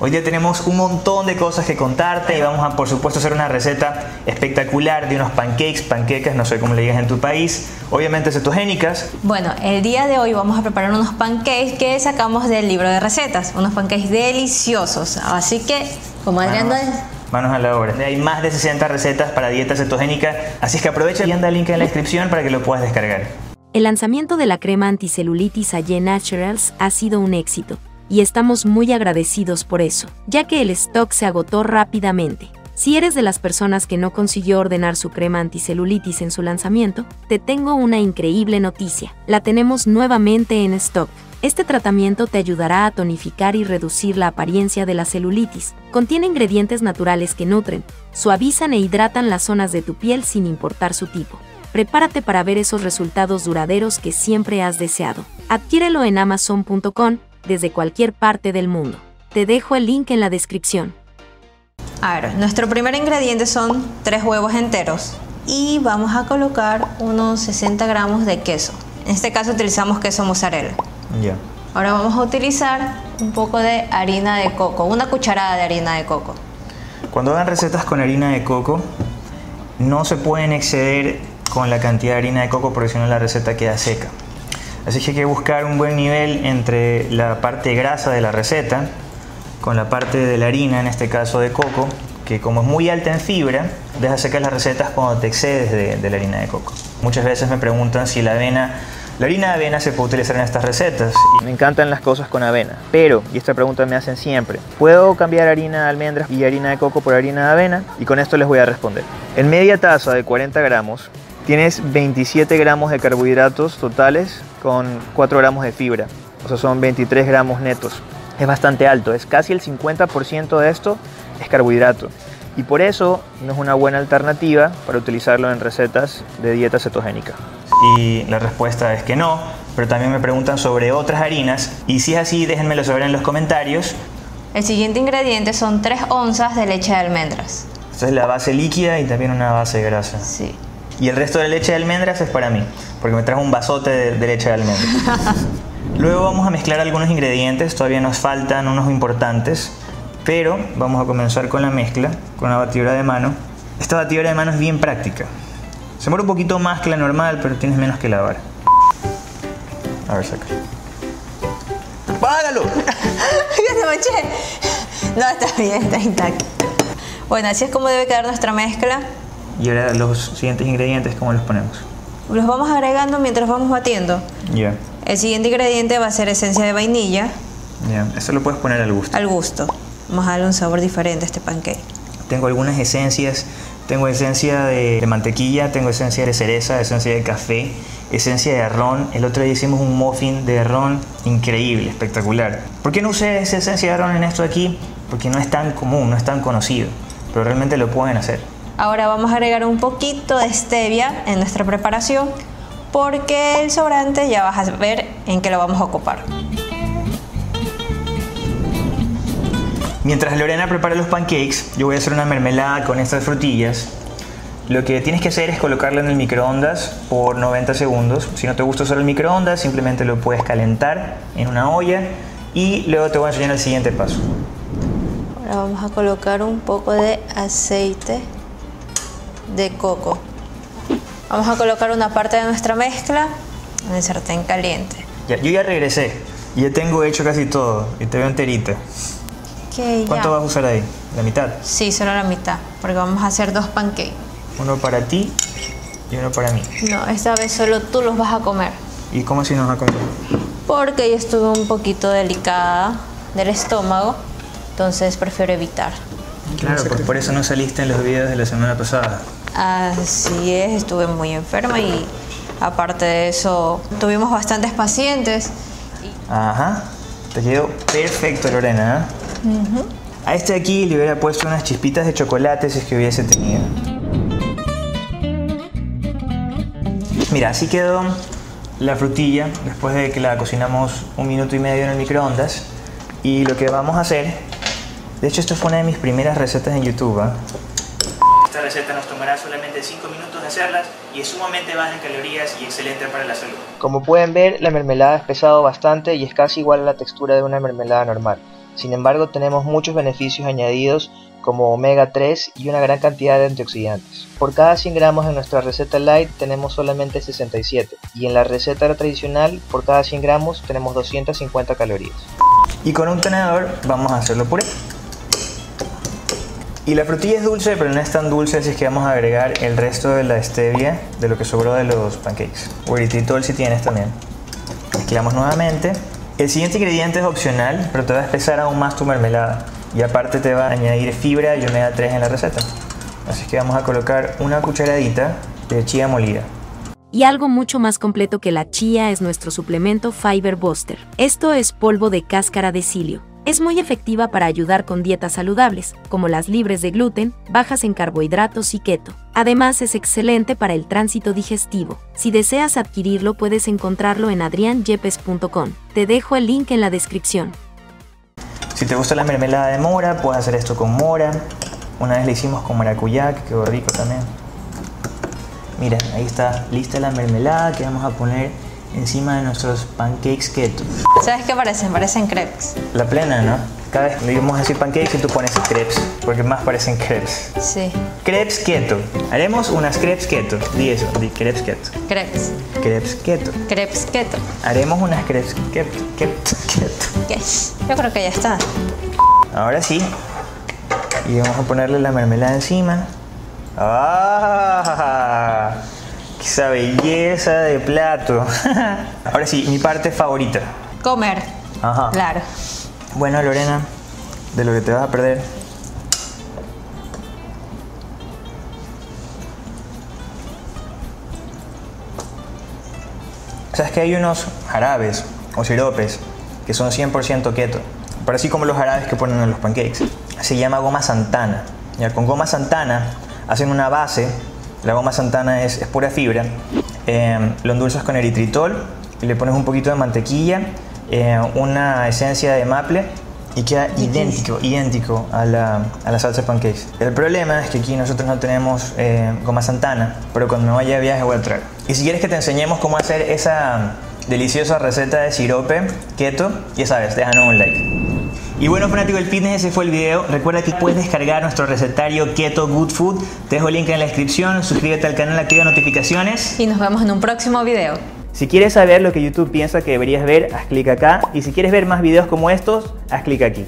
Hoy día tenemos un montón de cosas que contarte y vamos a por supuesto hacer una receta espectacular de unos pancakes, panquecas, no sé cómo le digas en tu país, obviamente cetogénicas. Bueno, el día de hoy vamos a preparar unos pancakes que sacamos del libro de recetas, unos pancakes deliciosos, así que como Adrián Manos, manos a la obra. Hay más de 60 recetas para dieta cetogénica, así es que aprovecha y anda el link en la descripción para que lo puedas descargar. El lanzamiento de la crema anticelulitis Aye Naturals ha sido un éxito y estamos muy agradecidos por eso, ya que el stock se agotó rápidamente. Si eres de las personas que no consiguió ordenar su crema anticelulitis en su lanzamiento, te tengo una increíble noticia. La tenemos nuevamente en stock. Este tratamiento te ayudará a tonificar y reducir la apariencia de la celulitis. Contiene ingredientes naturales que nutren, suavizan e hidratan las zonas de tu piel sin importar su tipo. Prepárate para ver esos resultados duraderos que siempre has deseado. Adquiérelo en amazon.com desde cualquier parte del mundo. Te dejo el link en la descripción. A ver, nuestro primer ingrediente son tres huevos enteros y vamos a colocar unos 60 gramos de queso. En este caso utilizamos queso mozzarella. Ya. Ahora vamos a utilizar un poco de harina de coco, una cucharada de harina de coco. Cuando hagan recetas con harina de coco, no se pueden exceder con la cantidad de harina de coco porque si no la receta queda seca. Así que hay que buscar un buen nivel entre la parte grasa de la receta con la parte de la harina, en este caso de coco, que como es muy alta en fibra, deja secar las recetas cuando te excedes de, la harina de coco. Muchas veces me preguntan si la avena, la harina de avena se puede utilizar en estas recetas. Me encantan las cosas con avena, pero, y esta pregunta me hacen siempre, ¿puedo cambiar harina de almendras y harina de coco por harina de avena? Y con esto les voy a responder. En media taza de 40 gramos, tienes 27 gramos de carbohidratos totales con 4 gramos de fibra. O sea, son 23 gramos netos. Es bastante alto, es casi el 50% de esto es carbohidrato. Y por eso no es una buena alternativa para utilizarlo en recetas de dieta cetogénica. Y la respuesta es que no, pero también me preguntan sobre otras harinas. Y si es así, déjenmelo saber en los comentarios. El siguiente ingrediente son 3 onzas de leche de almendras. Esta es la base líquida y también una base grasa. Sí. Y el resto de leche de almendras es para mí, porque me trajo un vasote de, leche de almendras. Luego vamos a mezclar algunos ingredientes, todavía nos faltan unos importantes, pero vamos a comenzar con la mezcla, con la batidora de mano. Esta batidora de mano es bien práctica. Se muere un poquito más que la normal, pero tienes menos que lavar. A ver, saca. ¡Págalo! ¿Qué te manché? No, está bien, está intacto. Bueno, así es como debe quedar nuestra mezcla. Y ahora los siguientes ingredientes, ¿cómo los ponemos? Los vamos agregando mientras vamos batiendo. Ya. El siguiente ingrediente va a ser esencia de vainilla. Ya, eso lo puedes poner al gusto. Al gusto. Vamos a darle un sabor diferente a este pancake. Tengo algunas esencias. Tengo esencia de, mantequilla, tengo esencia de cereza, esencia de café, esencia de ron. El otro día hicimos un muffin de ron increíble, espectacular. ¿Por qué no usé esa esencia de ron en esto aquí? Porque no es tan común, no es tan conocido. Pero realmente lo pueden hacer. Ahora vamos a agregar un poquito de stevia en nuestra preparación porque el sobrante ya vas a ver en qué lo vamos a ocupar. Mientras Lorena prepara los pancakes, yo voy a hacer una mermelada con estas frutillas. Lo que tienes que hacer es colocarla en el microondas por 90 segundos. Si no te gusta usar el microondas, simplemente lo puedes calentar en una olla y luego te voy a enseñar el siguiente paso. Ahora vamos a colocar un poco de aceite de coco. Vamos a colocar una parte de nuestra mezcla en el sartén caliente. Ya, yo ya regresé. Ya tengo hecho casi todo y te veo enterita. ¿Cuánto vas a usar ahí? ¿La mitad? Sí, solo la mitad, porque vamos a hacer dos pancakes. Uno para ti y uno para mí. No, esta vez solo tú los vas a comer. ¿Y cómo si nos vas a comer? Porque yo estuve un poquito delicada del estómago, entonces prefiero evitar. Claro, pues por eso no saliste en los videos de la semana pasada. Así es, estuve muy enferma y aparte de eso tuvimos bastantes pacientes. Ajá, te quedó perfecto Lorena. ¿eh? A este aquí le hubiera puesto unas chispitas de chocolate si es que hubiese tenido. Mira, así quedó la frutilla después de que la cocinamos un minuto y medio en el microondas. Y lo que vamos a hacer, de hecho esto fue una de mis primeras recetas en YouTube. ¿eh? Esta receta nos tomará solamente 5 minutos de hacerlas y es sumamente baja en calorías y excelente para la salud. Como pueden ver, la mermelada es pesado bastante y es casi igual a la textura de una mermelada normal. Sin embargo, tenemos muchos beneficios añadidos como omega 3 y una gran cantidad de antioxidantes. Por cada 100 gramos en nuestra receta light tenemos solamente 67 y en la receta tradicional por cada 100 gramos tenemos 250 calorías. Y con un tenedor vamos a hacerlo puré. Y la frutilla es dulce, pero no es tan dulce, así es que vamos a agregar el resto de la stevia de lo que sobró de los pancakes. O eritritol si tienes también. Mezclamos nuevamente. El siguiente ingrediente es opcional, pero te va a espesar aún más tu mermelada. Y aparte te va a añadir fibra y omega 3 en la receta. Así que vamos a colocar una cucharadita de chía molida. Y algo mucho más completo que la chía es nuestro suplemento Fiber Buster. Esto es polvo de cáscara de cilio es muy efectiva para ayudar con dietas saludables, como las libres de gluten, bajas en carbohidratos y keto. Además es excelente para el tránsito digestivo. Si deseas adquirirlo puedes encontrarlo en adrianyepes.com. Te dejo el link en la descripción. Si te gusta la mermelada de mora, puedes hacer esto con mora. Una vez le hicimos con maracuyá, que quedó rico también. Mira, ahí está lista la mermelada que vamos a poner encima de nuestros pancakes keto. ¿Sabes qué parecen? Parecen crepes. La plena, ¿no? Cada vez le íbamos a decir pancakes y tú pones crepes, porque más parecen crepes. Sí. Crepes keto. Haremos unas crepes keto. Di eso, di crepes keto. Crepes. Crepes keto. Crepes keto. Haremos unas crepes keto. keto, keto. Yo creo que ya está. Ahora sí. Y vamos a ponerle la mermelada encima. ¡Ah! Esa belleza de plato. Ahora sí, mi parte favorita. Comer. Ajá. Claro. Bueno, Lorena, de lo que te vas a perder. ¿Sabes que hay unos jarabes o siropes que son 100% keto? Pero así como los jarabes que ponen en los pancakes. Se llama goma santana. Con goma santana hacen una base la goma santana es, pura fibra. Eh, lo endulzas con eritritol y le pones un poquito de mantequilla, eh, una esencia de maple y queda idéntico, idéntico a la, a la, salsa de pancakes. El problema es que aquí nosotros no tenemos eh, goma santana, pero cuando me vaya de viaje voy a traer. Y si quieres que te enseñemos cómo hacer esa deliciosa receta de sirope keto, ya sabes, déjanos un like. Y bueno, fanático del fitness, ese fue el video. Recuerda que puedes descargar nuestro recetario Keto Good Food. Te dejo el link en la descripción. Suscríbete al canal, activa notificaciones. Y nos vemos en un próximo video. Si quieres saber lo que YouTube piensa que deberías ver, haz clic acá. Y si quieres ver más videos como estos, haz clic aquí.